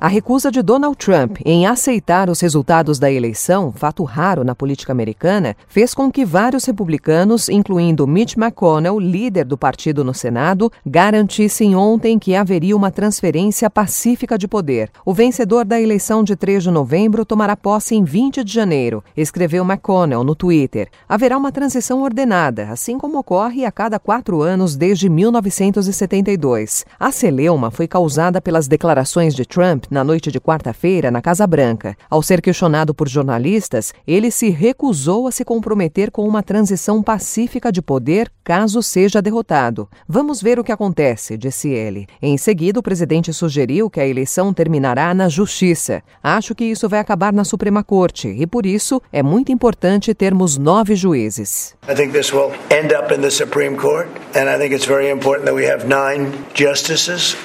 A recusa de Donald Trump em aceitar os resultados da eleição, fato raro na política americana, fez com que vários republicanos, incluindo Mitch McConnell, líder do partido no Senado, garantissem ontem que haveria uma transferência pacífica de poder. O vencedor da eleição de 3 de novembro tomará posse em 20 de janeiro, escreveu McConnell no Twitter. Haverá uma transição ordenada, assim como ocorre a cada quatro anos desde 1972. A celeuma foi causada pelas declarações de Trump na noite de quarta-feira na Casa Branca. Ao ser questionado por jornalistas, ele se recusou a se comprometer com uma transição pacífica de poder caso seja derrotado. Vamos ver o que acontece, disse ele. Em seguida, o presidente sugeriu que a eleição terminará na Justiça. Acho que isso vai acabar na Suprema Corte e, por isso, é muito importante termos nove juízes. I think this will end up in the Supreme Court, and I think it's very important that we have nine justices.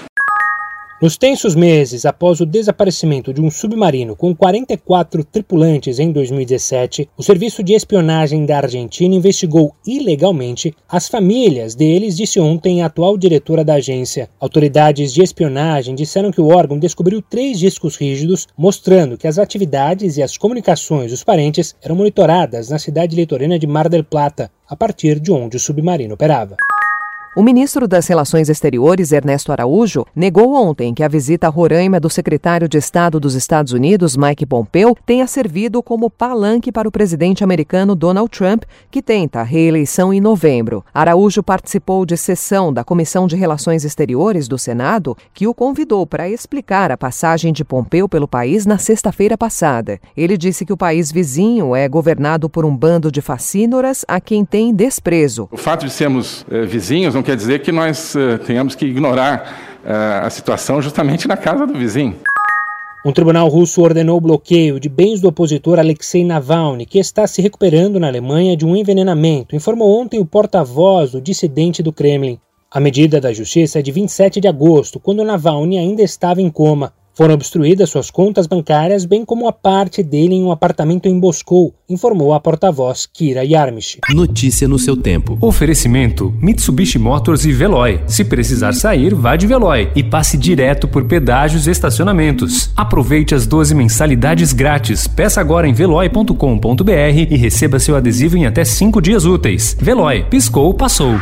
Nos tensos meses após o desaparecimento de um submarino com 44 tripulantes em 2017, o Serviço de Espionagem da Argentina investigou ilegalmente as famílias deles, disse ontem a atual diretora da agência. Autoridades de espionagem disseram que o órgão descobriu três discos rígidos mostrando que as atividades e as comunicações dos parentes eram monitoradas na cidade litorânea de Mar del Plata, a partir de onde o submarino operava. O ministro das Relações Exteriores, Ernesto Araújo, negou ontem que a visita a Roraima do secretário de Estado dos Estados Unidos, Mike Pompeo, tenha servido como palanque para o presidente americano Donald Trump, que tenta a reeleição em novembro. Araújo participou de sessão da Comissão de Relações Exteriores do Senado, que o convidou para explicar a passagem de Pompeo pelo país na sexta-feira passada. Ele disse que o país vizinho é governado por um bando de facínoras a quem tem desprezo. O fato de sermos eh, vizinhos não quer dizer que nós uh, tenhamos que ignorar uh, a situação justamente na casa do vizinho. Um tribunal russo ordenou o bloqueio de bens do opositor Alexei Navalny, que está se recuperando na Alemanha de um envenenamento, informou ontem o porta-voz do dissidente do Kremlin. A medida da justiça é de 27 de agosto, quando Navalny ainda estava em coma. Foram obstruídas suas contas bancárias, bem como a parte dele em um apartamento em Moscou, informou a porta-voz Kira Yarmish. Notícia no seu tempo. Oferecimento: Mitsubishi Motors e Veloy. Se precisar sair, vá de Veloy e passe direto por pedágios e estacionamentos. Aproveite as 12 mensalidades grátis. Peça agora em veloy.com.br e receba seu adesivo em até 5 dias úteis. Veloy, piscou, passou.